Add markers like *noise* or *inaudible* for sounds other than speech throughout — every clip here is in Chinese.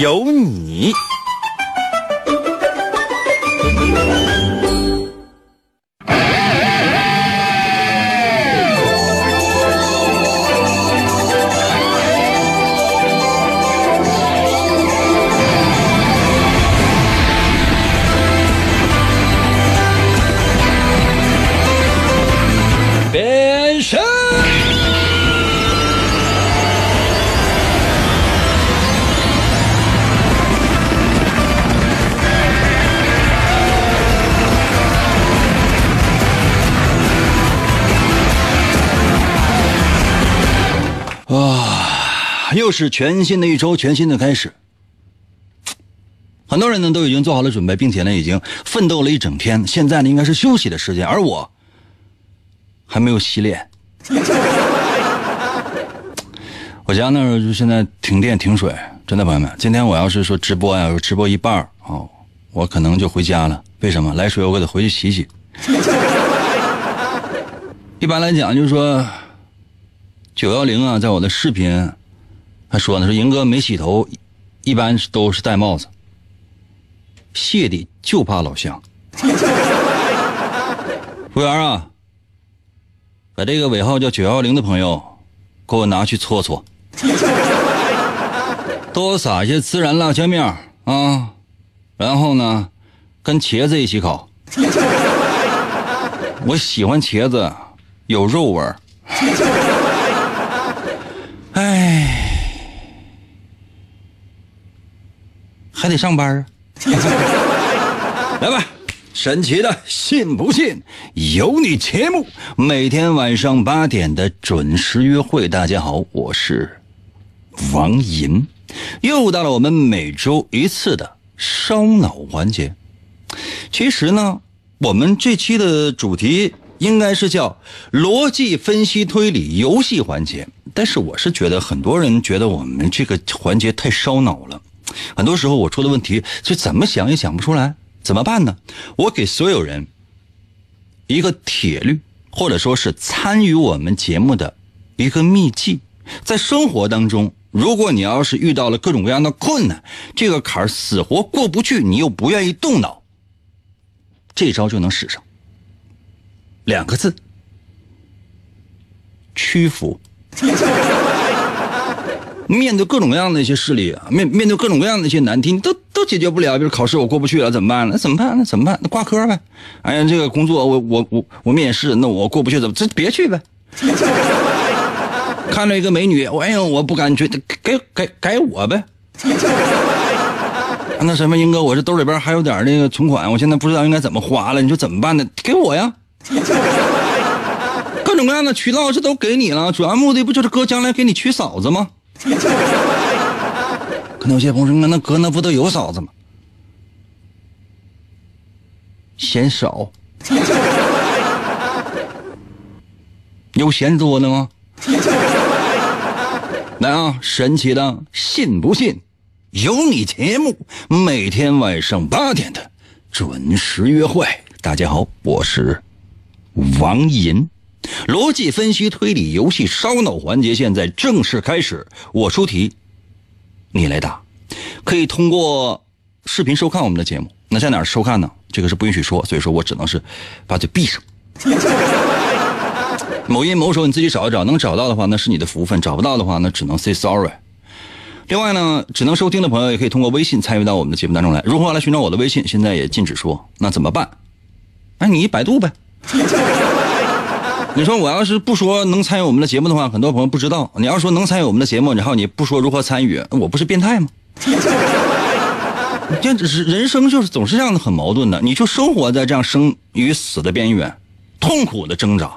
有你。是全新的一周，全新的开始。很多人呢都已经做好了准备，并且呢已经奋斗了一整天，现在呢应该是休息的时间，而我还没有洗脸。我家那儿就现在停电停水，真的朋友们，今天我要是说直播呀，直播一半儿哦，我可能就回家了。为什么？来水我得回去洗洗。一般来讲就是说。九幺零啊，在我的视频说呢，说赢哥没洗头，一般都是戴帽子。谢的就怕老乡。服务员啊，把这个尾号叫九幺零的朋友，给我拿去搓搓，多撒些孜然辣椒面啊，然后呢，跟茄子一起烤。我喜欢茄子，有肉味儿。还得上班啊！*laughs* 来吧，神奇的信不信有你节目，每天晚上八点的准时约会。大家好，我是王银，又到了我们每周一次的烧脑环节。其实呢，我们这期的主题。应该是叫逻辑分析推理游戏环节，但是我是觉得很多人觉得我们这个环节太烧脑了，很多时候我出的问题就怎么想也想不出来，怎么办呢？我给所有人一个铁律，或者说是参与我们节目的一个秘籍，在生活当中，如果你要是遇到了各种各样的困难，这个坎儿死活过不去，你又不愿意动脑，这招就能使上。两个字，屈服。面对各种各样的一些势力啊，面面对各种各样的一些难题，你都都解决不了。比如考试我过不去了，怎么办？那怎么办？那怎么办？那挂科呗。哎呀，这个工作我我我我面试，那我过不去怎么？这别去呗。*laughs* 看到一个美女，哎呀，我不敢去，给给给我呗。那什么，英哥，我这兜里边还有点那个存款，我现在不知道应该怎么花了，你说怎么办呢？给我呀。各种各样的渠道这都给你了，主要目的不就是哥将来给你娶嫂子吗？可能有些朋友说，那哥那不都有嫂子吗？嫌少，*laughs* 有嫌多的吗？*laughs* 来啊，神奇的，信不信？有你节目，每天晚上八点的准时约会。大家好，我是。王银，逻辑分析推理游戏烧脑环节现在正式开始。我出题，你来答。可以通过视频收看我们的节目。那在哪儿收看呢？这个是不允许说，所以说我只能是把嘴闭上。*laughs* 某音某手你自己找一找，能找到的话那是你的福分，找不到的话那只能 say sorry。另外呢，只能收听的朋友也可以通过微信参与到我们的节目当中来。如何来寻找我的微信？现在也禁止说，那怎么办？那你百度呗。你说我要是不说能参与我们的节目的话，很多朋友不知道。你要说能参与我们的节目，然后你不说如何参与，我不是变态吗？*laughs* 这只是人生就是总是这样的，很矛盾的。你就生活在这样生与死的边缘，痛苦的挣扎。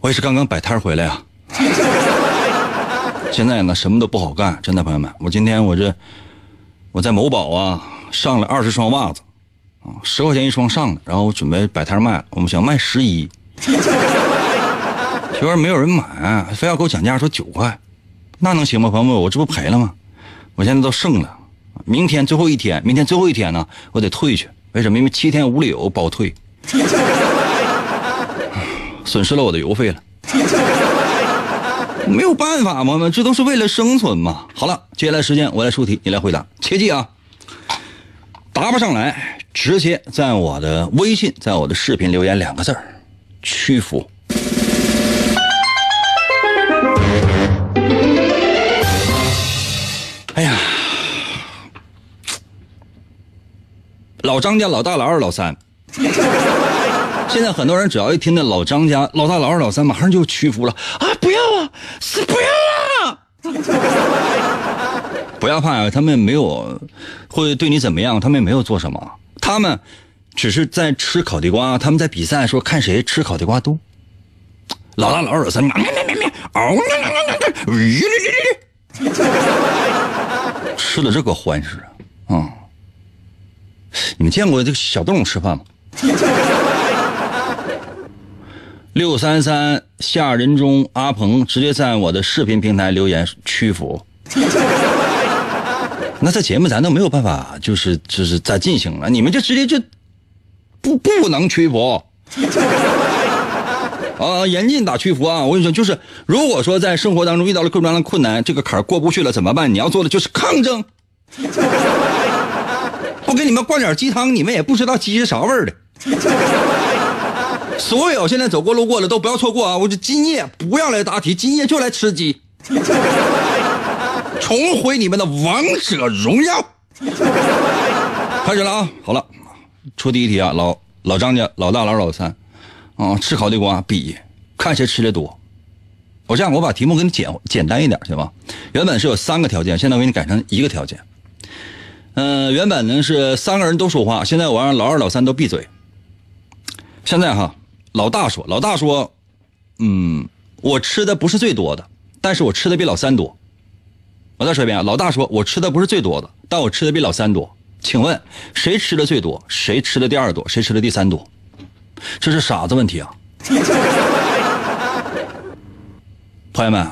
我也是刚刚摆摊回来啊，*laughs* 现在呢什么都不好干，真的朋友们。我今天我这我在某宝啊上了二十双袜子，啊，十块钱一双上的，然后我准备摆摊卖了。我们想卖十一，*laughs* 结果没有人买，非要给我讲价，说九块，那能行吗？朋友们，我这不赔了吗？我现在都剩了，明天最后一天，明天最后一天呢，我得退去。为什么？因为七天无理由包退，*sighs* 损失了我的邮费了。没有办法嘛，这都是为了生存嘛。好了，接下来时间我来出题，你来回答。切记啊，答不上来，直接在我的微信，在我的视频留言两个字儿：屈服。哎呀，老张家老大、老二、老三。现在很多人只要一听到老张家老大、老二、老三，马上就屈服了啊！不要啊，是不要啊！不要怕啊，他们没有会对你怎么样，他们也没有做什么，他们只是在吃烤地瓜，他们在比赛说看谁吃烤地瓜多。老大、老二、老三，喵喵喵喵，喵喵喵喵，吁，吃的这个欢实啊！啊，你们见过这个小动物吃饭吗？六三三夏仁中阿鹏直接在我的视频平台留言屈服。那这节目咱都没有办法，就是就是再进行了，你们就直接就不不能屈服。*laughs* 啊，严禁打屈服啊！我跟你说，就是如果说在生活当中遇到了各种各样的困难，这个坎儿过不去了怎么办？你要做的就是抗争。不给你们灌点鸡汤，你们也不知道鸡是啥味儿的。所有现在走过路过的都不要错过啊！我这今夜不要来答题，今夜就来吃鸡，重回你们的王者荣耀。开始了啊！好了，出第一题啊，老老张家老大老二老三，啊，吃烤地瓜比看谁吃的多。我这样，我把题目给你简简单一点，行吗？原本是有三个条件，现在我给你改成一个条件。嗯，原本呢是三个人都说话，现在我让老二老三都闭嘴。现在哈。老大说：“老大说，嗯，我吃的不是最多的，但是我吃的比老三多。我再说一遍啊，老大说我吃的不是最多的，但我吃的比老三多。请问谁吃的最多？谁吃的第二多？谁吃的第三多？这是傻子问题啊！*laughs* 朋友们，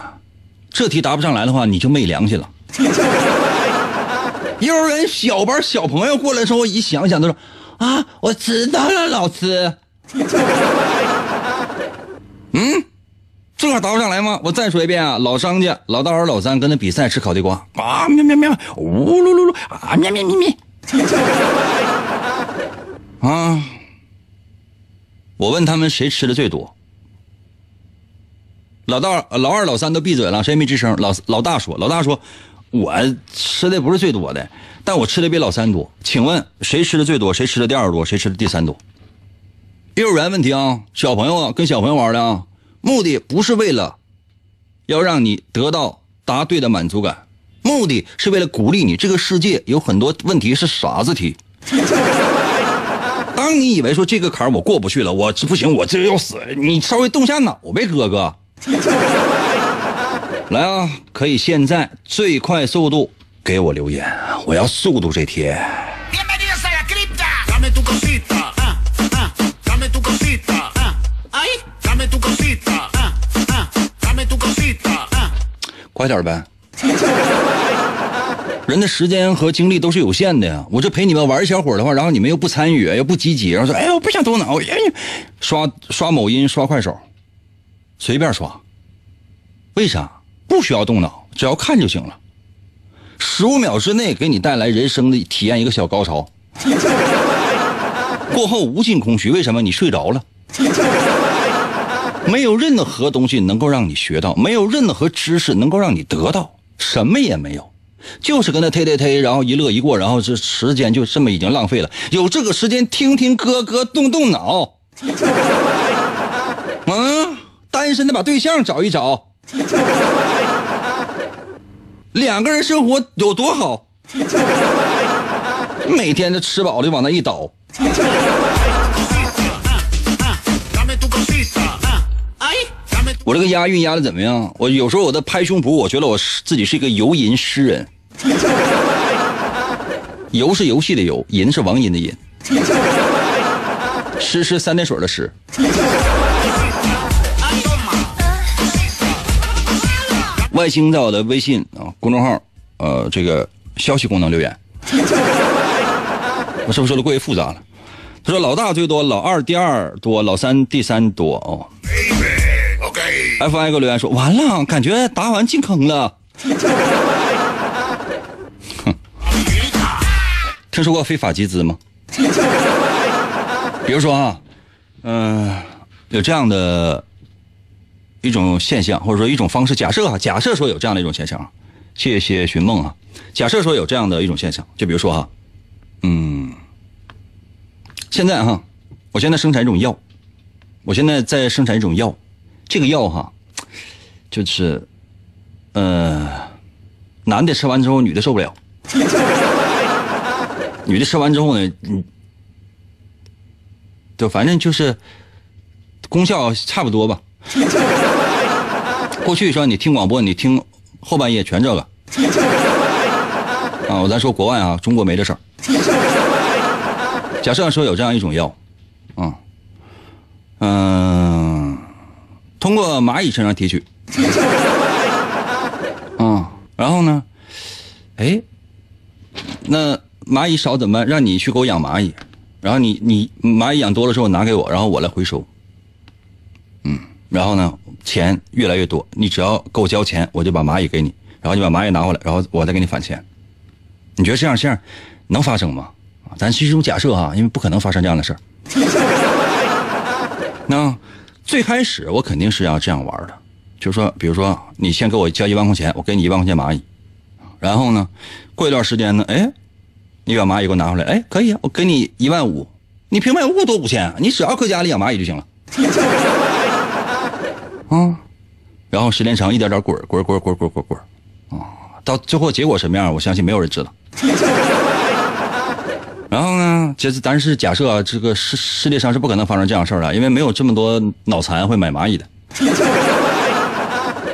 这题答不上来的话，你就没良心了。*laughs* 幼儿园小班小朋友过来之后，一想想，都说啊，我知道了，老师。*laughs* ”嗯，这还答不上来吗？我再说一遍啊，老商家老大、二、老三跟他比赛吃烤地瓜啊，喵喵喵，呜噜噜噜啊，喵喵咪咪。*laughs* 啊！我问他们谁吃的最多，老大、老二、老三都闭嘴了，谁也没吱声。老老大说：“老大说，我吃的不是最多的，但我吃的比老三多。请问谁吃的最多？谁吃的第二多？谁吃的第三多？”幼儿园问题啊，小朋友啊，跟小朋友玩的啊，目的不是为了要让你得到答对的满足感，目的是为了鼓励你。这个世界有很多问题是傻子题。*laughs* 当你以为说这个坎儿我过不去了，我这不行，我这要死，你稍微动下脑呗，哥哥。*laughs* 来啊，可以现在最快速度给我留言，我要速度这天。快点呗！*laughs* 人的时间和精力都是有限的呀。我这陪你们玩一小会儿的话，然后你们又不参与，又不积极，然后说：“哎，我不想动脑，哎，刷刷某音，刷快手，随便刷。为啥？不需要动脑，只要看就行了。十五秒之内给你带来人生的体验一个小高潮，*laughs* 过后无尽空虚。为什么？你睡着了。没有任何东西能够让你学到，没有任何知识能够让你得到，什么也没有，就是跟他推推推，然后一乐一过，然后这时间就这么已经浪费了。有这个时间听听歌歌动动脑，嗯，单身的把对象找一找，两个人生活有多好，每天的吃饱的往那一倒。我这个押韵押的怎么样？我有时候我在拍胸脯，我觉得我自己是一个游吟诗人。*laughs* 游是游戏的游，吟是王吟的吟，诗是三点水的诗。外星在我的微信啊公众号，呃，这个消息功能留言，*laughs* 我是不是说的过于复杂了？他说老大最多，老二第二多，老三第三多哦。F I 给我留言说完了，感觉答完进坑了。哼，听说过非法集资吗？比如说啊，嗯、有这样的一种现象，或者说一种方式。假设啊，假设说有这样的一种现象，谢谢寻梦啊。假设说有这样的一种现象，就比如说哈，嗯，现在哈，我现在生产一种药，我现在在生产一种药，这个药哈，就是，呃，男的吃完之后，女的受不了，*laughs* 女的吃完之后呢，嗯，就，反正就是功效差不多吧。*laughs* 过去说你听广播，你听后半夜全这个。啊，我咱说国外啊，中国没这事儿。假设说有这样一种药，啊，嗯、通过蚂蚁身上提取，啊，*laughs* 然后呢，哎，那蚂蚁少怎么办？让你去给我养蚂蚁，然后你你蚂蚁养多了之后拿给我，然后我来回收。嗯，然后呢，钱越来越多，你只要给我交钱，我就把蚂蚁给你，然后你把蚂蚁拿回来，然后我再给你返钱。你觉得这样这样能发生吗？啊，咱其实种假设哈，因为不可能发生这样的事儿。*laughs* 那最开始我肯定是要这样玩的，就是说，比如说你先给我交一万块钱，我给你一万块钱蚂蚁，然后呢，过一段时间呢，哎，你把蚂蚁给我拿回来，哎，可以啊，我给你一万五，你平白无故多五千，你只要搁家里养蚂蚁就行了。*laughs* 啊，然后时间长，一点点滚滚滚滚滚滚滚，啊，到最后结果什么样，我相信没有人知道。然后呢，这是咱是假设啊，这个世世界上是不可能发生这样事儿的，因为没有这么多脑残会买蚂蚁的。*laughs*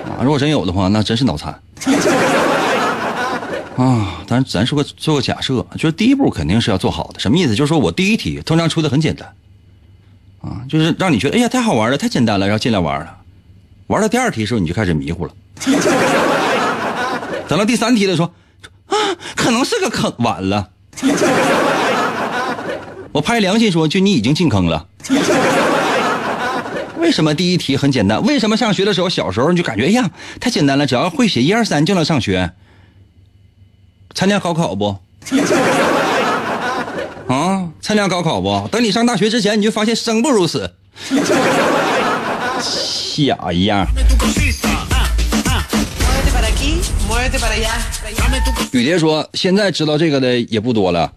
啊，如果真有的话，那真是脑残。啊，咱咱说个做个假设，就是第一步肯定是要做好的，什么意思？就是说我第一题通常出的很简单，啊，就是让你觉得哎呀太好玩了，太简单了，然后进来玩了，玩到第二题的时候你就开始迷糊了，*laughs* 等到第三题的时候，啊，可能是个坑，晚了。我拍良心说，就你已经进坑了。*laughs* 为什么第一题很简单？为什么上学的时候，小时候你就感觉哎呀太简单了，只要会写一二三就能上学？参加高考不？*laughs* 啊，参加高考不？等你上大学之前，你就发现生不如死。傻一样。雨蝶说，现在知道这个的也不多了。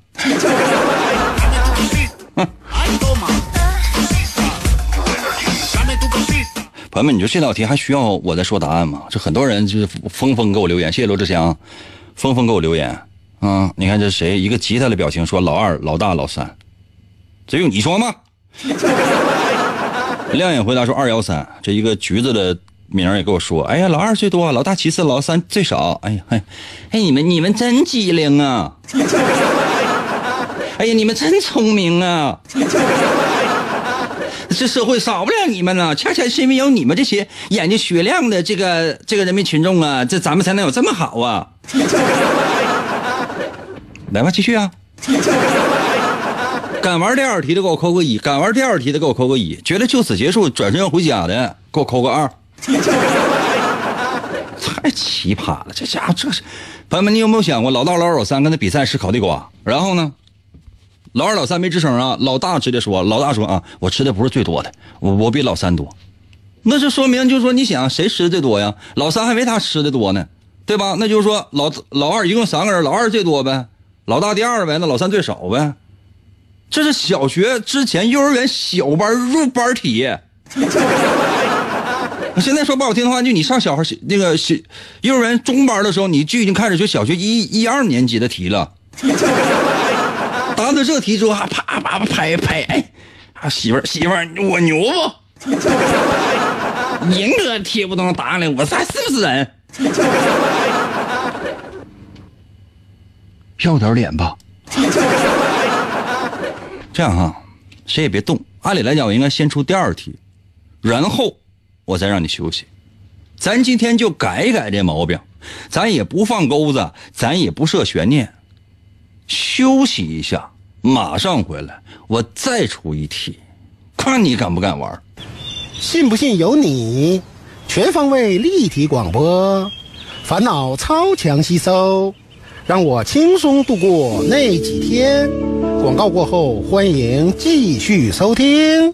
朋友们，你说这道题还需要我再说答案吗？这很多人就是纷纷给我留言，谢谢罗志祥，纷纷给我留言啊！你看这谁？一个吉他的表情说老二、老大、老三，这用你说吗？*laughs* 亮眼回答说二幺三，这一个橘子的名也给我说，哎呀，老二最多，老大其次，老三最少。哎呀，哎，哎，你们你们真机灵啊！*laughs* 哎呀，你们真聪明啊！这社会少不了你们了，恰恰是因为有你们这些眼睛雪亮的这个这个人民群众啊，这咱们才能有这么好啊！*laughs* 来吧，继续啊！敢玩第二题的给我扣个一，敢玩第二题的给我扣个一，觉得就此结束，转身要回家的给我扣个二。*laughs* 太奇葩了，这家伙这是，朋友们，你有没有想过，老大、老二、老三跟他比赛吃烤地瓜，然后呢，老二、老三没吱声啊，老大直接说，老大说啊，我吃的不是最多的，我我比老三多，那就说明就是说，你想谁吃的最多呀？老三还没他吃的多呢，对吧？那就是说老老二一共三个人，老二最多呗，老大第二呗，那老三最少呗。这是小学之前幼儿园小班入班题。*laughs* 现在说不好听的话，就你上小孩那个小幼儿园中班的时候，你就已经开始学小学一一二年级的题了。答对这题之后，还啪啪啪拍拍，哎，媳妇儿媳妇儿，我牛不？*laughs* 人哥贴不动答案了，我还是不是人？*laughs* 要点脸吧，*laughs* 这样哈，谁也别动。按理来讲，我应该先出第二题，然后我再让你休息。咱今天就改一改这毛病，咱也不放钩子，咱也不设悬念，休息一下，马上回来，我再出一题，看你敢不敢玩。信不信由你，全方位立体广播，烦恼超强吸收，让我轻松度过那几天。广告过后，欢迎继续收听。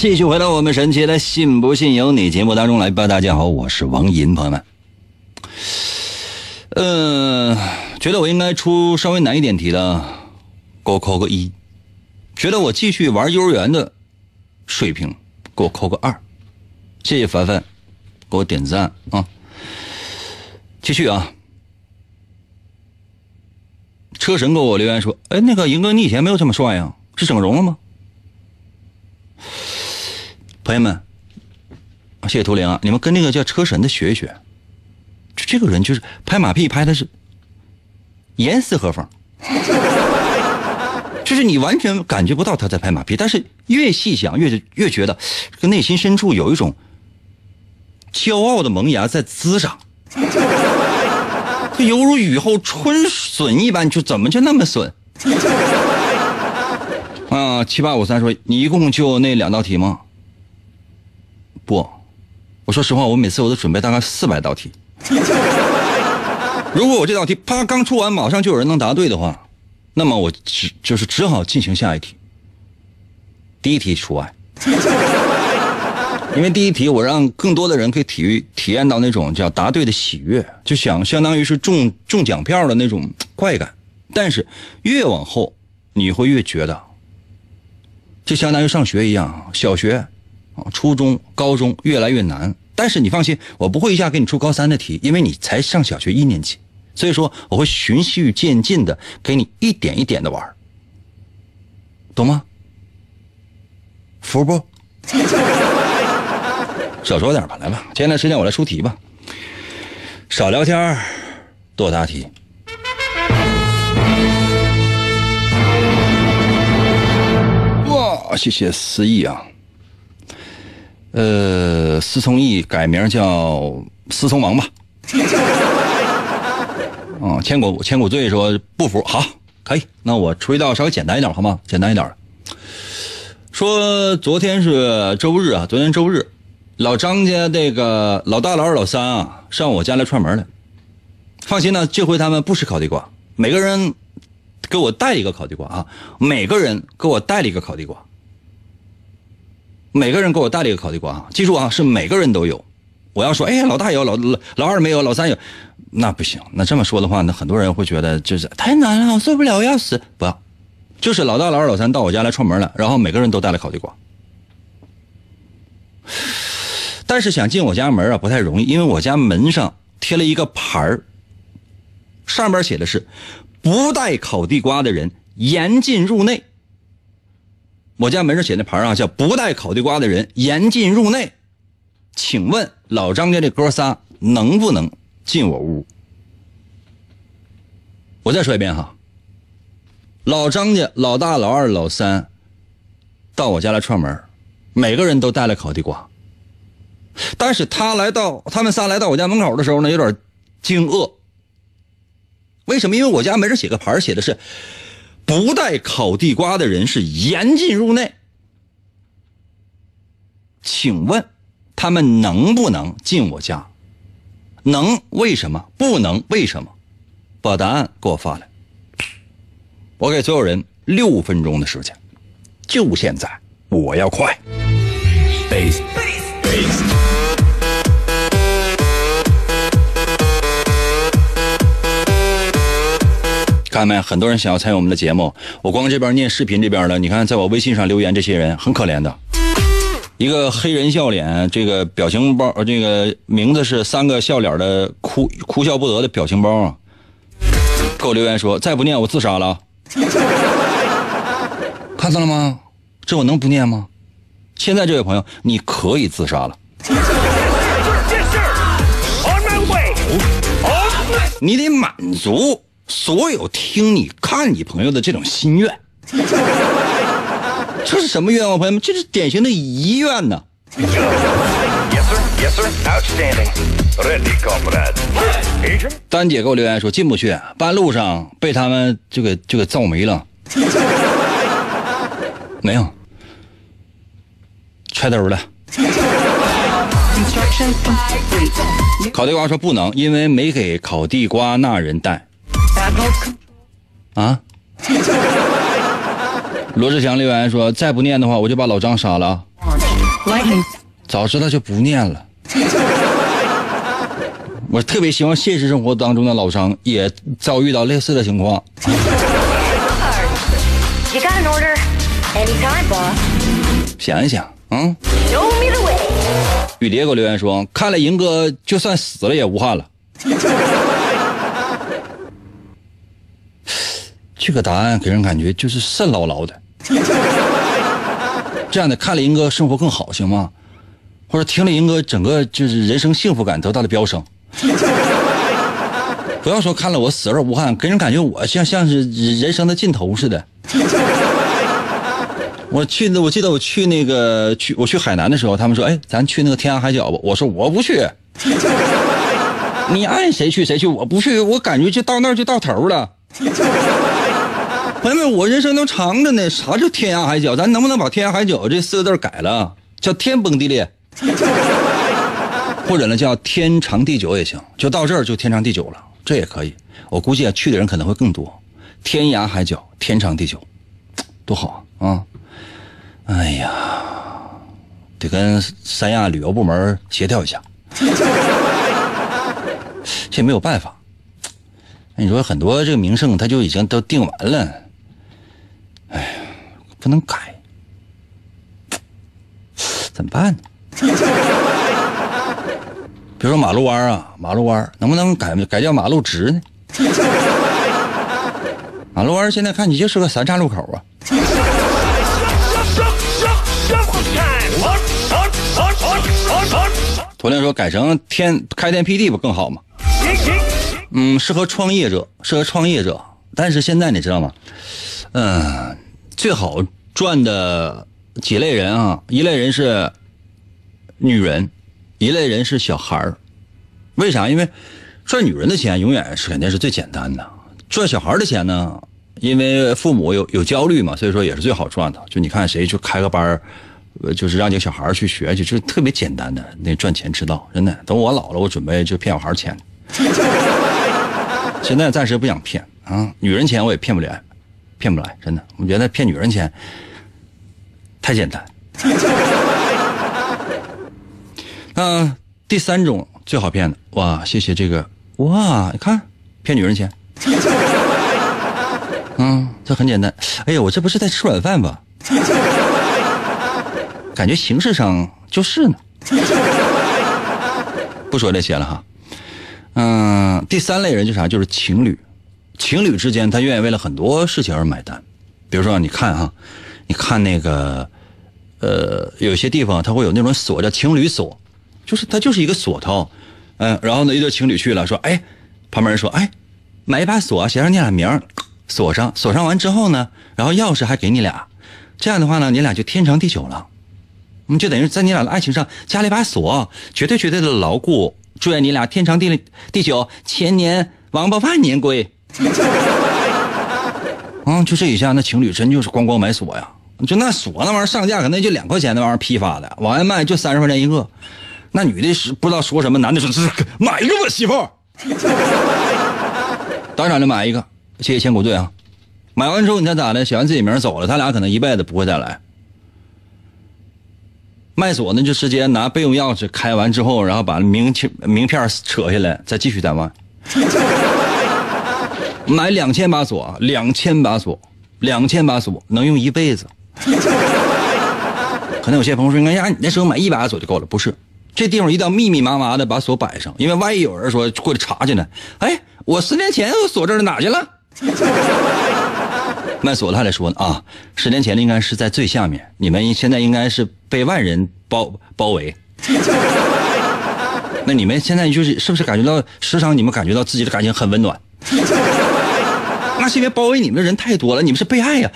继续回到我们神奇的“信不信由你”节目当中来吧。大家好，我是王银，朋友们。嗯、觉得我应该出稍微难一点题的，给我扣个一；觉得我继续玩幼儿园的水平，给我扣个二。谢谢凡凡，给我点赞啊！继续啊！车神给我留言说：“哎，那个银哥，你以前没有这么帅呀，是整容了吗？”朋友们，谢谢图灵啊！你们跟那个叫车神的学一学，就这个人就是拍马屁拍的是严丝合缝，*laughs* 就是你完全感觉不到他在拍马屁，但是越细想越越觉得，这个内心深处有一种骄傲的萌芽在滋长，就 *laughs* 犹如雨后春笋一般，就怎么就那么笋？*laughs* 啊，七八五三说你一共就那两道题吗？不，我说实话，我每次我都准备大概四百道题。*laughs* 如果我这道题啪刚出完，马上就有人能答对的话，那么我只就是只好进行下一题。第一题除外，因为第一题我让更多的人可以体育体验到那种叫答对的喜悦，就想相当于是中中奖票的那种快感。但是越往后，你会越觉得，就相当于上学一样，小学。初中、高中越来越难，但是你放心，我不会一下给你出高三的题，因为你才上小学一年级，所以说我会循序渐进的给你一点一点的玩，懂吗？服不？*laughs* 少说点吧，来吧，接下来时间我来出题吧，少聊天多答题。哇，谢谢思意啊。呃，思聪毅改名叫思聪王吧。啊，*laughs* 千古千古罪说不服，好，可以。那我出一道稍微简单一点，好吗？简单一点。说昨天是周日啊，昨天周日，老张家那个老大、老二、老三啊，上我家来串门来。放心呢，这回他们不吃烤地瓜，每个人给我带一个烤地瓜啊，每个人给我带了一个烤地瓜。每个人给我带了一个烤地瓜！记住啊，是每个人都有。我要说，哎，老大有，老老老二没有，老三有，那不行。那这么说的话，那很多人会觉得就是太难了，我受不了，我要死。不要，就是老大、老二、老三到我家来串门了，然后每个人都带了烤地瓜。但是想进我家门啊，不太容易，因为我家门上贴了一个牌儿，上边写的是“不带烤地瓜的人严禁入内”。我家门上写那牌啊，叫“不带烤地瓜的人严禁入内”。请问老张家这哥仨能不能进我屋？我再说一遍哈，老张家老大、老二、老三到我家来串门，每个人都带了烤地瓜。但是他来到他们仨来到我家门口的时候呢，有点惊愕。为什么？因为我家门上写个牌，写的是不带烤地瓜的人是严禁入内。请问他们能不能进我家？能？为什么？不能？为什么？把答案给我发来。我给所有人六分钟的时间，就现在，我要快。看到没？很多人想要参与我们的节目。我光这边念视频这边了，你看，在我微信上留言这些人很可怜的，一个黑人笑脸，这个表情包，这个名字是三个笑脸的哭哭笑不得的表情包啊。给我留言说，再不念我自杀了。*laughs* 看到了吗？这我能不念吗？现在这位朋友，你可以自杀了。你得满足所有听你看你朋友的这种心愿。*laughs* 这是什么愿望，朋友们？这是典型的遗愿呢。丹姐给我留言说进不去，半路上被他们就给就给造没了。*laughs* 没有，揣兜了。*laughs* 烤地瓜说不能，因为没给烤地瓜那人带啊。*laughs* 罗志祥留言说再不念的话，我就把老张杀了啊。早知道就不念了。*laughs* 我特别希望现实生活当中的老张也遭遇到类似的情况。*laughs* You got an order? Anytime, boss. 想一想，嗯，Show me the way. 雨蝶给我留言说，看来银哥就算死了也无憾了。这个答案给人感觉就是肾牢牢的。*laughs* 这样的看了银哥生活更好，行吗？或者听了银哥整个就是人生幸福感得到了飙升。*laughs* 不要说看了我死而无憾，给人感觉我像像是人生的尽头似的。*laughs* 我去的，我记得我去那个去我去海南的时候，他们说，哎，咱去那个天涯海角吧。我说我不去，你爱谁去谁去，我不去。我感觉就到那儿就到头了。朋友们，我人生都长着呢，啥叫天涯海角？咱能不能把天涯海角这四个字改了，叫天崩地裂，或者呢叫天长地久也行，就到这儿就天长地久了，这也可以。我估计啊，去的人可能会更多。天涯海角，天长地久，多好啊！啊哎呀，得跟三亚旅游部门协调一下，*laughs* 这没有办法。你说很多这个名胜他就已经都定完了，不能改，怎么办呢？*laughs* 比如说马路弯啊，马路弯能不能改改叫马路直呢？*laughs* 马路弯现在看你就是个三岔路口啊。Shuffle time. On, on, on, on, on, on. 图灵说改成天开天辟地不更好吗？嗯，适合创业者，适合创业者。但是现在你知道吗？嗯、最好赚的几类人啊，一类人是女人，一类人是小孩儿。为啥？因为赚女人的钱永远是肯定是最简单的，赚小孩的钱呢，因为父母有有焦虑嘛，所以说也是最好赚的。就你看谁去开个班儿呃就是让你小孩去学去，就特别简单的那赚钱之道，真的。等我老了，我准备就骗小孩儿钱。现在暂时不想骗啊，女人钱我也骗不了，骗不来，真的。我觉得骗女人钱太简单。*laughs* 那第三种最好骗的，哇，谢谢这个，哇，你看骗女人钱，*laughs* 嗯，这很简单。哎呀，我这不是在吃软饭吧？*laughs* 感觉形式上就是呢。不说这些了哈。嗯，第三类人就啥？就是情侣，情侣之间他愿意为了很多事情而买单。比如说，你看哈，你看那个，呃，有些地方它会有那种锁叫情侣锁，就是它就是一个锁头，嗯、然后呢，一对情侣去了，说，哎，旁边人说，哎，买一把锁，写上你俩名锁上，锁上完之后呢，然后钥匙还给你俩，这样的话呢，你俩就天长地久了。你就等于在你俩的爱情上加了一把锁，绝对绝对的牢固。祝愿你俩天长地地久，千年王八万年龟。啊，*laughs* 就这一下，那情侣真就是光光买锁呀！就那锁那玩意儿上架可能就两块钱，那玩意儿批发的，往外卖就三十块钱一个。那女的是不知道说什么，男的说：“这买一个吧，媳妇儿。*laughs* ”当然了，买一个，谢谢千古罪啊！买完之后你猜咋的？写完自己名走了，他俩可能一辈子不会再来。卖锁呢，就直接拿备用钥匙开完之后，然后把名片名片扯下来，再继续再卖。买两千把锁，两千把锁，两千把锁能用一辈子。*laughs* 可能有些朋友说：“哎呀，你那时候买一把锁就够了。”不是，这地方一定要密密麻麻的把锁摆上，因为万一有人说过来查去呢？哎，我十年前我锁这儿哪去了？卖锁的还得说呢啊，十年前的应该是在最下面，你们现在应该是被万人包包围。*laughs* 那你们现在就是是不是感觉到时常你们感觉到自己的感情很温暖？那是因为包围你们的人太多了，你们是被爱呀！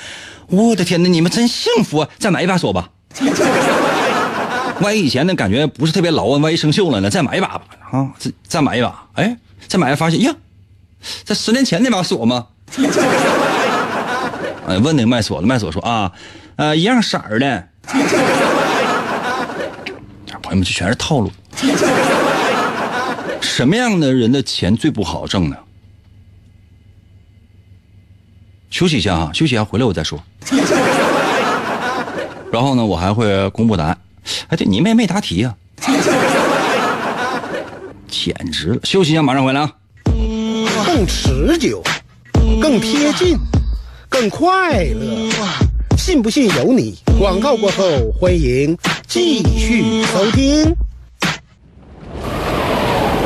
我的天哪，你们真幸福啊！再买一把锁吧。*laughs* 万一以前的感觉不是特别牢啊，万一生锈了呢？再买一把吧啊！再再买一把，哎，再买发现呀，这十年前那把锁吗？*laughs* 哎，问那个卖锁的，卖锁说啊，呃，一样色儿的。朋友们，这全是套路。*laughs* 什么样的人的钱最不好挣呢？休息一下啊，休息一下，回来我再说。*laughs* 然后呢，我还会公布答案。哎，对，你们也没答题呀、简直了！休息一下，马上回来啊。更持久，更贴近，更快乐。信不信由你。广告过后，欢迎继续收听。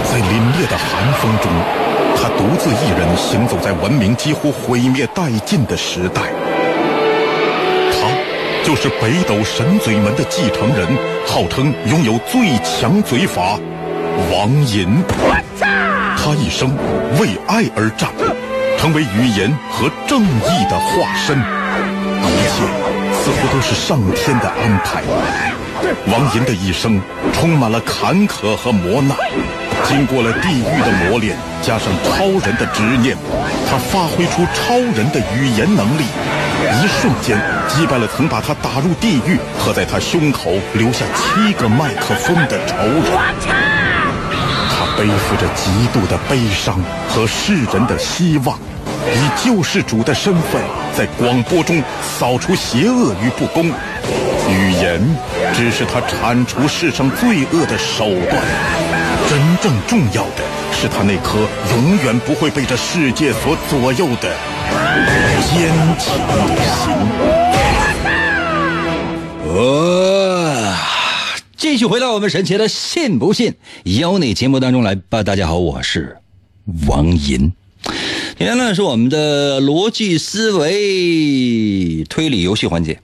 在凛冽的寒风中，他独自一人行走在文明几乎毁灭殆尽的时代。他就是北斗神嘴门的继承人，号称拥有最强嘴法——王银。他一生为爱而战，成为语言和正义的化身。一切似乎都是上天的安排。王银的一生充满了坎坷和磨难，经过了地狱的磨练，加上超人的执念，他发挥出超人的语言能力，一瞬间击败了曾把他打入地狱和在他胸口留下七个麦克风的仇人。他背负着极度的悲伤和世人的希望，以救世主的身份在广播中扫除邪恶与不公。语言只是他铲除世上罪恶的手段，真正重要的是他那颗永远不会被这世界所左右的坚强的心。呃，继续回到我们神奇的“信不信由你”节目当中来吧。大家好，我是王银。今天呢是我们的逻辑思维推理游戏环节。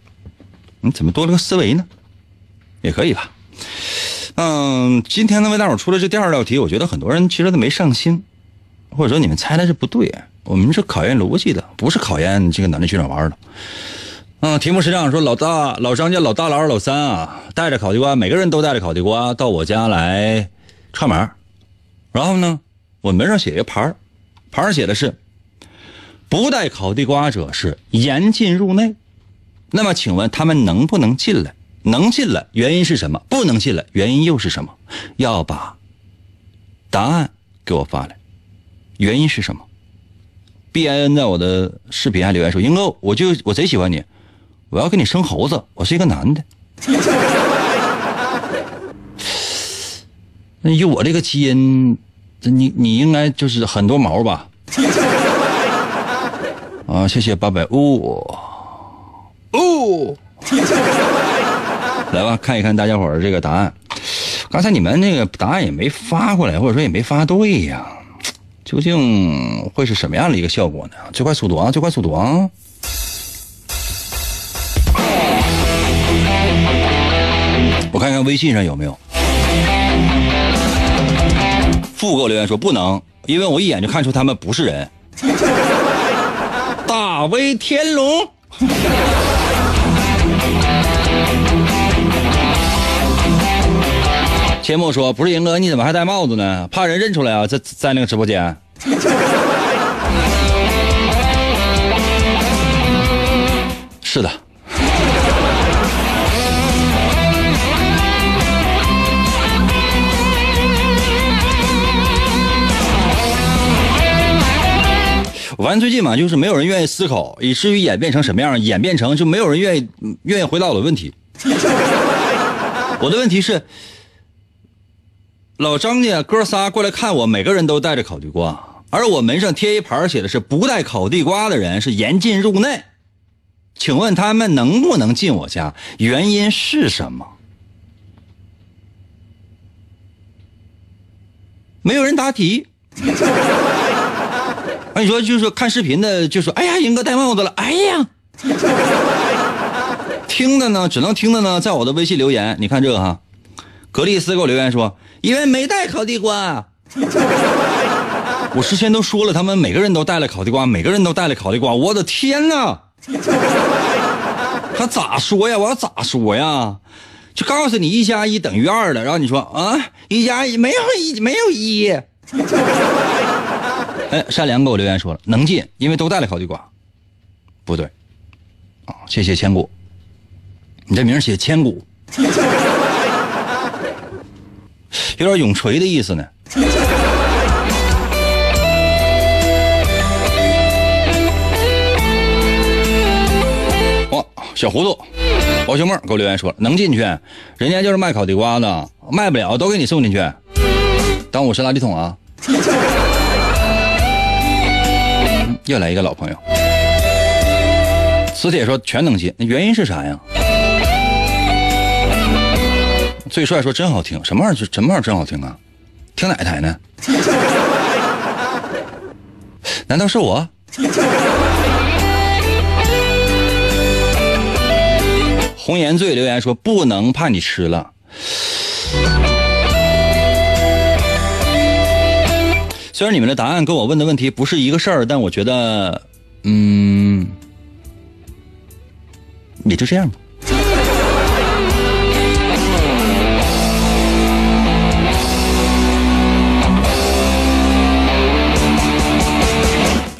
你怎么多了个思维呢？也可以吧。嗯，今天呢为大伙出了这第二道题，我觉得很多人其实都没上心，或者说你们猜的是不对。我们是考验逻辑的，不是考验这个脑筋急转弯的。嗯，题目是这样说：老大、老张家老大、老二、老三啊，带着烤地瓜，每个人都带着烤地瓜到我家来串门然后呢，我门上写一个牌牌上写的是“不带烤地瓜者是严禁入内”。那么，请问他们能不能进来？能进来，原因是什么？不能进来，原因又是什么？要把答案给我发来，原因是什么？B I N 在我的视频还留言说：“英哥，我就我贼喜欢你，我要给你生猴子，我是一个男的。*laughs* ”那以我这个基因，你你应该就是很多毛吧？*laughs* 啊，谢谢八百哦哦，*laughs* 来吧，看一看大家伙儿这个答案。刚才你们那个答案也没发过来，或者说也没发对呀，究竟会是什么样的一个效果呢？最快速度啊，最快速度啊！我看看微信上有没有。富给我留言说不能，因为我一眼就看出他们不是人。大威天龙。切莫说不是银哥，你怎么还戴帽子呢？怕人认出来啊，在在那个直播间。*laughs* 是的。我发现最近嘛，就是没有人愿意思考，以至于演变成什么样？演变成就没有人愿意愿意回答我的问题。*laughs* 我的问题是，老张家哥仨过来看我，每个人都带着烤地瓜，而我门上贴一牌写的是不带烤地瓜的人是严禁入内。请问他们能不能进我家？原因是什么？没有人答题。那 *laughs* 你说，就是看视频的就说：“哎呀，英哥戴帽子了。”哎呀，听的呢，只能听的呢，在我的微信留言，你看这个哈，格丽斯给我留言说：“因为没带烤地瓜。*laughs* ”我事先都说了，他们每个人都带了烤地瓜，每个人都带了烤地瓜。我的天哪！*laughs* 他咋说呀？我要咋说呀？就告诉你一加一等于二了，然后你说啊，一加一没有一没有一。*laughs* 哎，善良给我留言说了能进，因为都带了烤地瓜。不对，啊，谢谢千古。你这名写千古，有点永垂的意思呢。哇，*laughs* 小糊涂，包小梦给我留言说能进去，人家就是卖烤地瓜的，卖不了都给你送进去，当我是垃圾桶啊。又来一个老朋友，磁铁说全能进，那原因是啥呀？最帅说真好听，什么玩意儿？什么玩意儿真好听啊？听哪台呢？*laughs* 难道是我？*laughs* 红颜醉留言说不能，怕你吃了。虽然你们的答案跟我问的问题不是一个事儿，但我觉得，嗯，也就这样吧。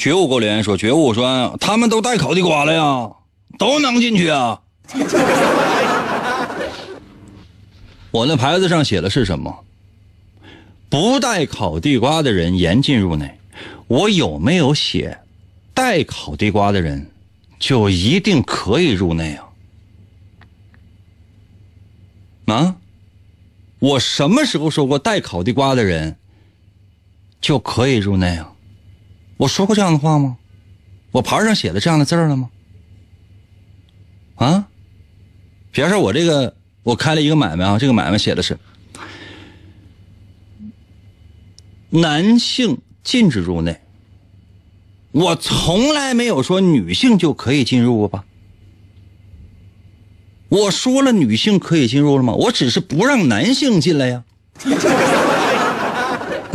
觉悟给我留言说，觉悟说他们都带烤地瓜了呀，都能进去啊。*laughs* 我那牌子上写的是什么？不带烤地瓜的人严禁入内。我有没有写，带烤地瓜的人就一定可以入内啊？啊？我什么时候说过带烤地瓜的人就可以入内啊？我说过这样的话吗？我牌上写的这样的字了吗？啊？比方说，我这个我开了一个买卖啊，这个买卖写的是男性禁止入内。我从来没有说女性就可以进入过吧？我说了女性可以进入了吗？我只是不让男性进来呀。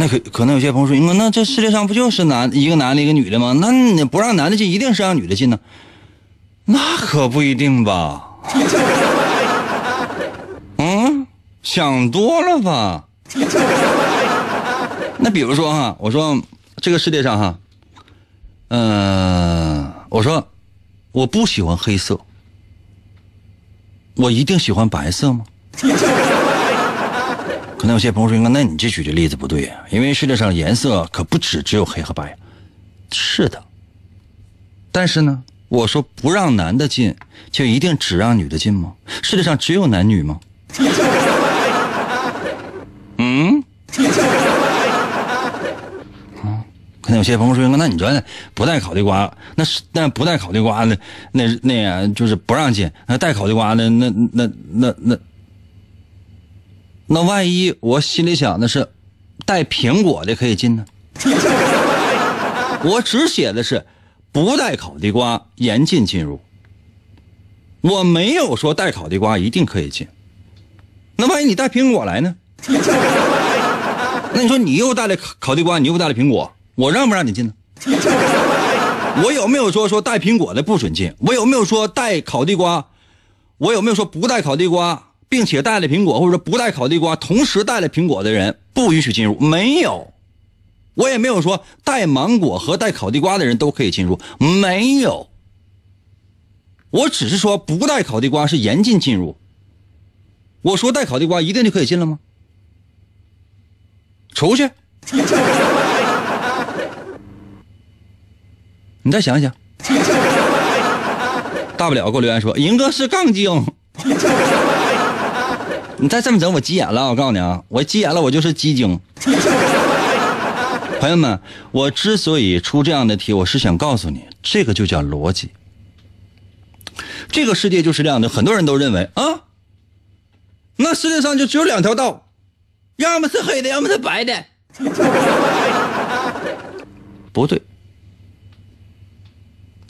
那可可能有些朋友说，那这世界上不就是男一个男的，一个女的吗？那你不让男的进，一定是让女的进呢？那可不一定吧？*laughs* 嗯，想多了吧？*laughs* 那比如说哈，我说这个世界上哈，嗯、我说我不喜欢黑色，我一定喜欢白色吗？可能有些朋友说，那你这举的例子不对呀、因为世界上颜色可不止只有黑和白。是的，但是呢，我说不让男的进，就一定只让女的进吗？世界上只有男女吗？*laughs* 嗯？可能有些朋友说，那你说不带烤地瓜，那是那不带烤地瓜的，那那就是不让进；那带烤地瓜的，那那那那那万一我心里想的是带苹果的可以进呢？*laughs* 我只写的是不带烤地瓜严禁进入，我没有说带烤地瓜一定可以进。那万一你带苹果来呢？*laughs* 那你说你又带了烤烤地瓜，你又带了苹果，我让不让你进呢？*laughs* 我有没有说说带苹果的不准进？我有没有说带烤地瓜？我有没有说不带烤地瓜并且带了苹果，或者说不带烤地瓜，同时带了苹果的人不允许进入。没有，我也没有说带芒果和带烤地瓜的人都可以进入，没有。我只是说不带烤地瓜是严禁进入。我说带烤地瓜一定就可以进了吗？出去。你再想想，大不了给我留言说银哥是杠精。你再这么整，我急眼了！我告诉你啊，我急眼了，我就是鸡精。*laughs* 朋友们，我之所以出这样的题，我是想告诉你，这个就叫逻辑。这个世界就是这样的，很多人都认为啊，那世界上就只有两条道，要么是黑的，要么是白的。*laughs* 不对，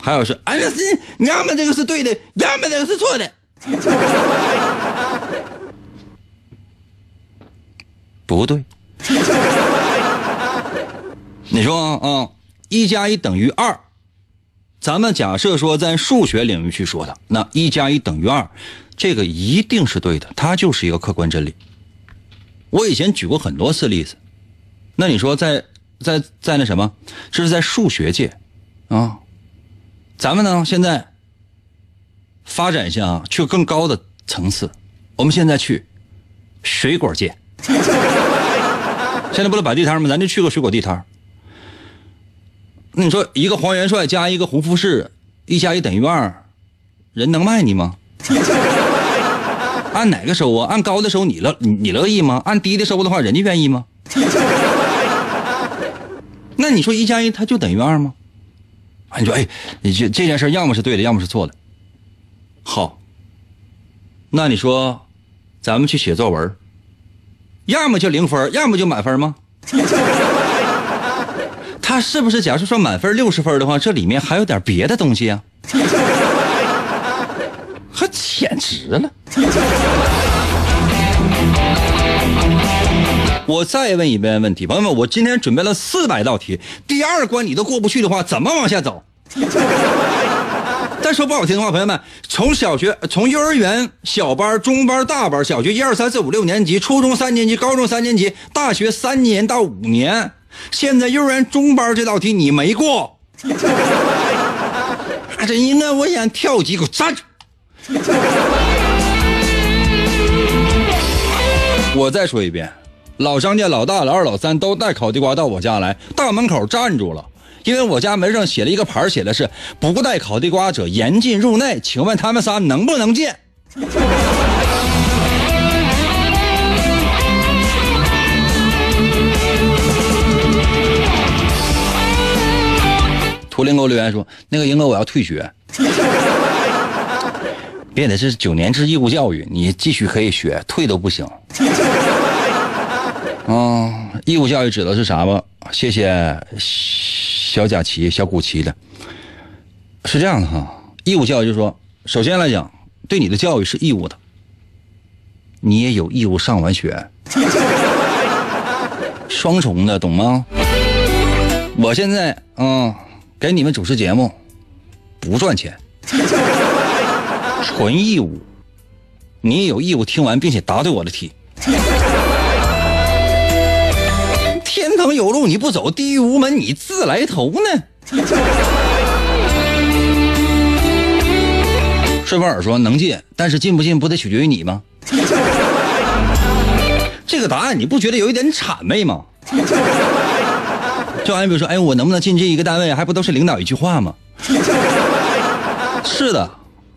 还有是，哎，那是要么这个是对的，要么这个是错的。不对，*laughs* 你说啊，一加一等于二，咱们假设说在数学领域去说的，那一加一等于二，这个一定是对的，它就是一个客观真理。我以前举过很多次例子，那你说在在在那什么，这是在数学界啊，咱们呢现在发展一下啊，去更高的层次，我们现在去水果界。*laughs* 现在不是摆地摊吗？咱就去个水果地摊。那你说一个黄元帅加一个红富士，一加一等于二，人能卖你吗？*laughs* 按哪个收啊？按高的收你乐你乐意吗？按低的收的话，人家愿意吗？*laughs* 那你说一加一它就等于二吗？你说哎，你这这件事要么是对的，要么是错的。好，那你说咱们去写作文。要么就零分，要么就满分吗？*laughs* 他是不是？假设说满分六十分的话，这里面还有点别的东西啊？还简直了！*laughs* 我再问一遍问题，朋友们，我今天准备了四百道题，第二关你都过不去的话，怎么往下走？再说不好听的话，朋友们，从小学、从幼儿园小班、中班、大班，小学一二三四五六年级，初中三年级，高中三年级，大学三年到五年，现在幼儿园中班这道题你没过，*laughs* 啊，这应该我想跳级，给我站住！*laughs* 我再说一遍，老张家老大、老二、老三都带烤地瓜到我家来，大门口站住了。因为我家门上写了一个牌，写的是“不带烤地瓜者严禁入内”。请问他们仨能不能进？图灵给我留言说：“那个英哥，我要退学。” *laughs* 别的是九年制义务教育，你继续可以学，退都不行。啊，义务教育指的是啥吧？谢谢。小贾琪、小古奇的，是这样的哈。义务教育就是说，首先来讲，对你的教育是义务的，你也有义务上完学，*laughs* 双重的，懂吗？我现在啊，给你们主持节目，不赚钱，纯义务，你也有义务听完并且答对我的题。有路你不走，地狱无门你自来投呢。*laughs* 顺风耳说能进，但是进不进不得取决于你吗？*laughs* 这个答案你不觉得有一点谄媚吗？*laughs* 就好比如说，哎，我能不能进这一个单位，还不都是领导一句话吗？是的，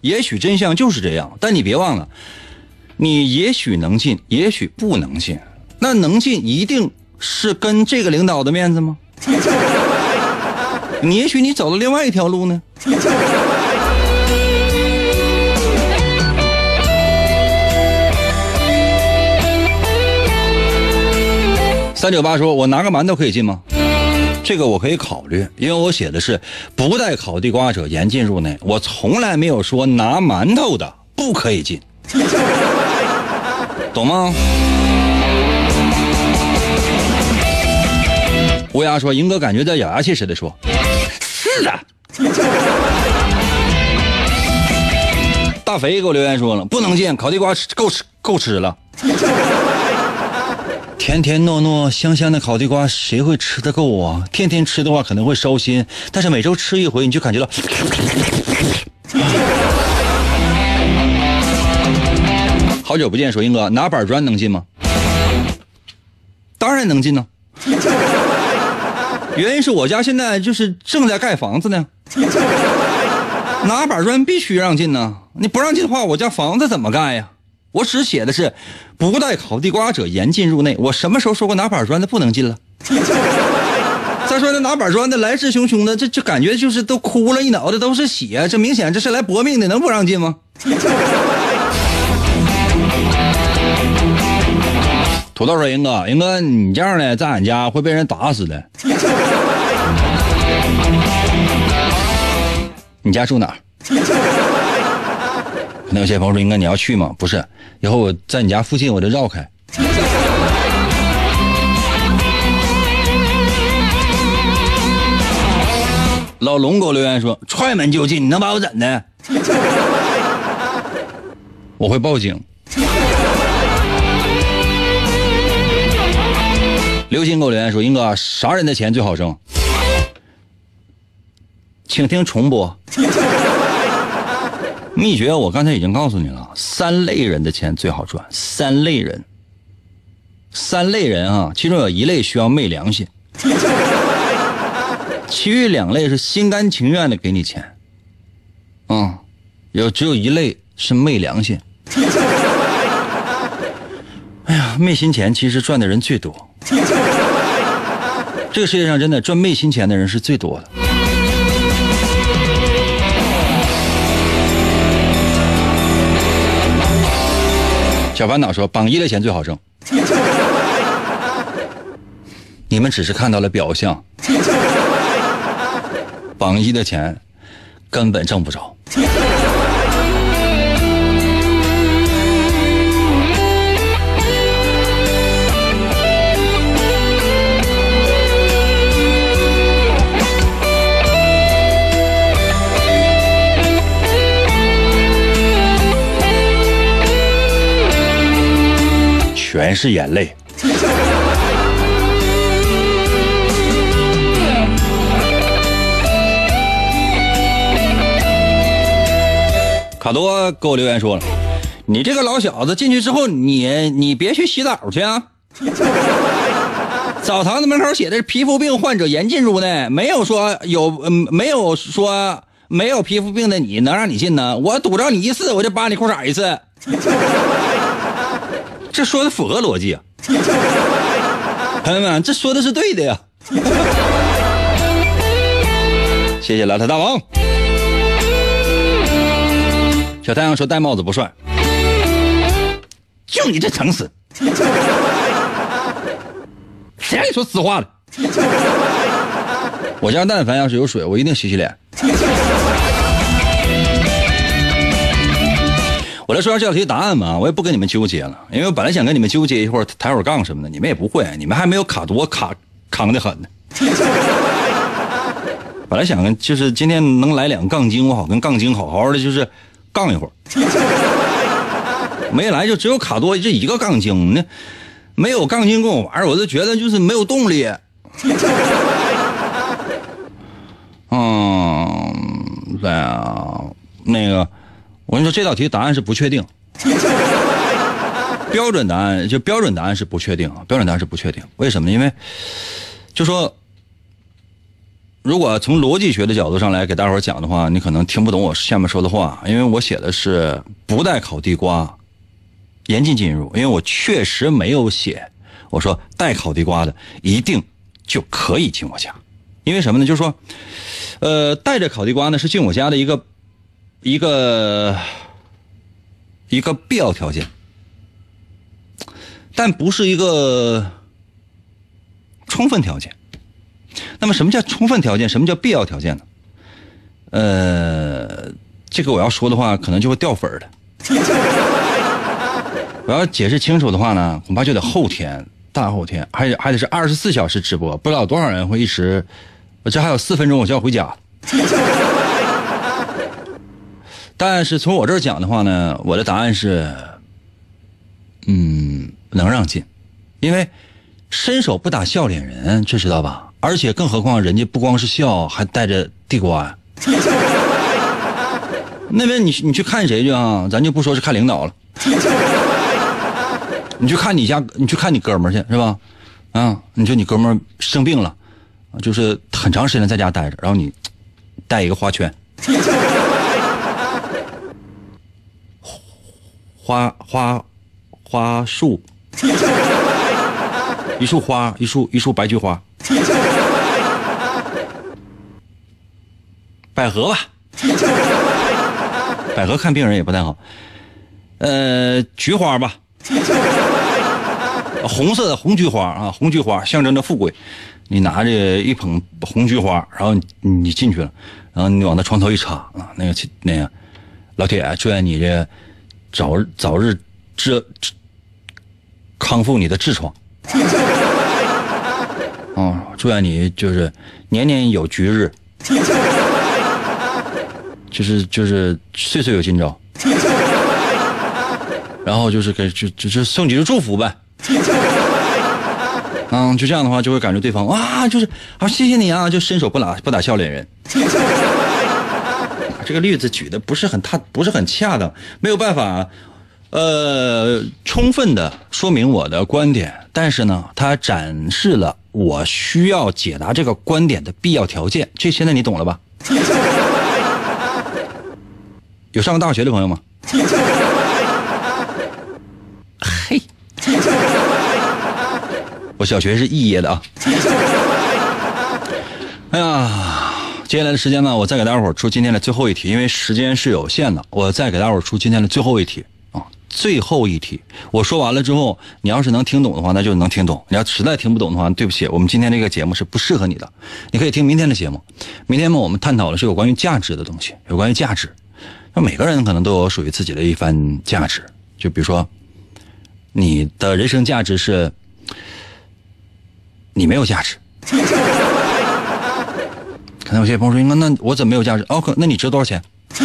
也许真相就是这样，但你别忘了，你也许能进，也许不能进，那能进一定。是跟这个领导的面子吗？*laughs* 你也许你走了另外一条路呢。三九八说：“我拿个馒头可以进吗？”这个我可以考虑，因为我写的是不带烤地瓜者严禁入内，我从来没有说拿馒头的不可以进，*laughs* 懂吗？乌鸦说：“英哥感觉在咬牙切齿的说，是的。”大肥给我留言说了：“不能进，烤地瓜吃够吃够吃了。甜甜糯糯、香香的烤地瓜，谁会吃得够啊？天天吃的话可能会烧心，但是每周吃一回，你就感觉到。*laughs* 好久不见，说英哥，拿板砖能进吗？当然能进呢。原因是我家现在就是正在盖房子呢，拿板砖必须让进呢。你不让进的话，我家房子怎么盖呀？我只写的是不带烤地瓜者严禁入内。我什么时候说过拿板砖的不能进了？*laughs* 再说那拿板砖的来势汹汹的，这这感觉就是都哭了一脑袋都是血，这明显这是来搏命的，能不让进吗？土豆说：“英哥，英哥，你这样的在俺家会被人打死的。*laughs* 你家住哪儿？” *laughs* 那有些朋友说：“英哥，你要去吗？”不是，以后我在你家附近我就绕开。*laughs* 老龙给我留言说：“踹门就进，你能把我怎的？”我会报警。刘鑫给我留言说：“英哥，啥人的钱最好挣？”请听重播。*laughs* 秘诀我刚才已经告诉你了，三类人的钱最好赚。三类人，三类人啊，其中有一类需要昧良心，*laughs* 其余两类是心甘情愿的给你钱。嗯，有只有一类是昧良心。哎呀，昧心钱其实赚的人最多。*laughs* 这个世界上真的赚昧心钱的人是最多的。小烦恼说：“榜一的钱最好挣。”你们只是看到了表象，榜一的钱根本挣不着。是眼泪。卡多给我留言说了：“你这个老小子进去之后，你你别去洗澡去啊！澡堂子门口写的是皮肤病患者严禁入内，没有说有，嗯，没有说没有皮肤病的你能让你进呢？我堵着你一次，我就扒你裤衩一次。这说的符合逻辑啊！*laughs* 朋友们，这说的是对的呀！*laughs* 谢谢邋遢大王。小太阳说戴帽子不帅，就你这诚实，*laughs* 谁让你说实话的？我家但凡要是有水，我一定洗洗脸。我来说下这道题答案吧，我也不跟你们纠结了，因为我本来想跟你们纠结一会儿抬会儿杠什么的，你们也不会，你们还没有卡多卡扛的狠呢。*laughs* 本来想就是今天能来两个杠精，我好跟杠精好好的就是杠一会儿。没来就只有卡多这一个杠精呢，没有杠精跟我玩，我就觉得就是没有动力。*laughs* 嗯，对啊，那个。我跟你说，这道题答案是不确定，*laughs* 标准答案就标准答案是不确定啊，标准答案是不确定。为什么呢？因为就说，如果从逻辑学的角度上来给大伙讲的话，你可能听不懂我下面说的话，因为我写的是不带烤地瓜，严禁进入。因为我确实没有写，我说带烤地瓜的一定就可以进我家，因为什么呢？就是说，呃，带着烤地瓜呢是进我家的一个。一个一个必要条件，但不是一个充分条件。那么，什么叫充分条件？什么叫必要条件呢？呃，这个我要说的话，可能就会掉粉的。我要解释清楚的话呢，恐怕就得后天、大后天，还得还得是二十四小时直播，不知道多少人会一直。我这还有四分钟，我就要回家。但是从我这儿讲的话呢，我的答案是嗯，能让进，因为伸手不打笑脸人，这知道吧？而且更何况人家不光是笑，还带着地瓜。*laughs* 那边你你去看谁去啊？咱就不说是看领导了，*laughs* 你去看你家，你去看你哥们儿去是吧？啊，你说你哥们儿生病了，就是很长时间在家待着，然后你带一个花圈，花花花束，一束花，一束一束白菊花，百合吧。百合看病人也不太好，呃，菊花吧，红色的红菊花啊，红菊花象征着富贵。你拿着一捧红菊花，然后你进去了，然后你往那床头一插啊，那个那个老铁，祝愿你这早日早日治康复你的痔疮。哦，祝愿你就是年年有菊日。就是就是岁岁有今朝，然后就是给就就是送几句祝福呗，嗯，就这样的话就会感觉对方哇，就是啊，谢谢你啊，就伸手不打不打笑脸人。这个例子举的不是很他不是很恰当，没有办法，呃，充分的说明我的观点，但是呢，它展示了我需要解答这个观点的必要条件。这现在你懂了吧？*laughs* 有上过大学的朋友吗？嘿，*laughs* 我小学是肄业的啊。*laughs* 哎呀，接下来的时间呢，我再给大伙儿出今天的最后一题，因为时间是有限的，我再给大伙儿出今天的最后一题啊，最后一题。我说完了之后，你要是能听懂的话，那就能听懂；你要实在听不懂的话，对不起，我们今天这个节目是不适合你的。你可以听明天的节目，明天嘛，我们探讨的是有关于价值的东西，有关于价值。那每个人可能都有属于自己的一番价值，就比如说，你的人生价值是，你没有价值。可能有些朋友说：“那那我怎么没有价值？”哦，可那你值多少钱？*laughs*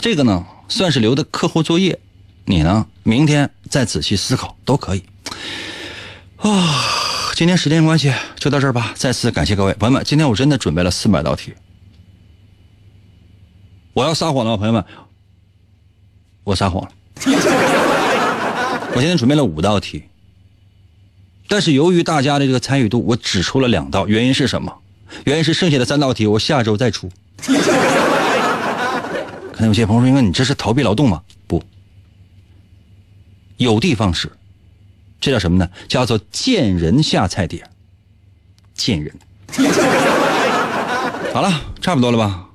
这个呢，算是留的课后作业，你呢，明天再仔细思考都可以。啊，今天时间关系就到这儿吧。再次感谢各位朋友们，今天我真的准备了四百道题。我要撒谎了，朋友们，我撒谎了。*laughs* 我今天准备了五道题，但是由于大家的这个参与度，我只出了两道。原因是什么？原因是剩下的三道题我下周再出。*laughs* 可能有些朋友说：“那你这是逃避劳动吗？”不，有的放矢，这叫什么呢？叫做见人下菜碟。见人。*laughs* 好了，差不多了吧？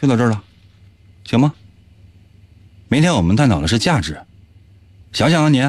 就到这儿了。行吗？明天我们探讨的是价值，想想啊你。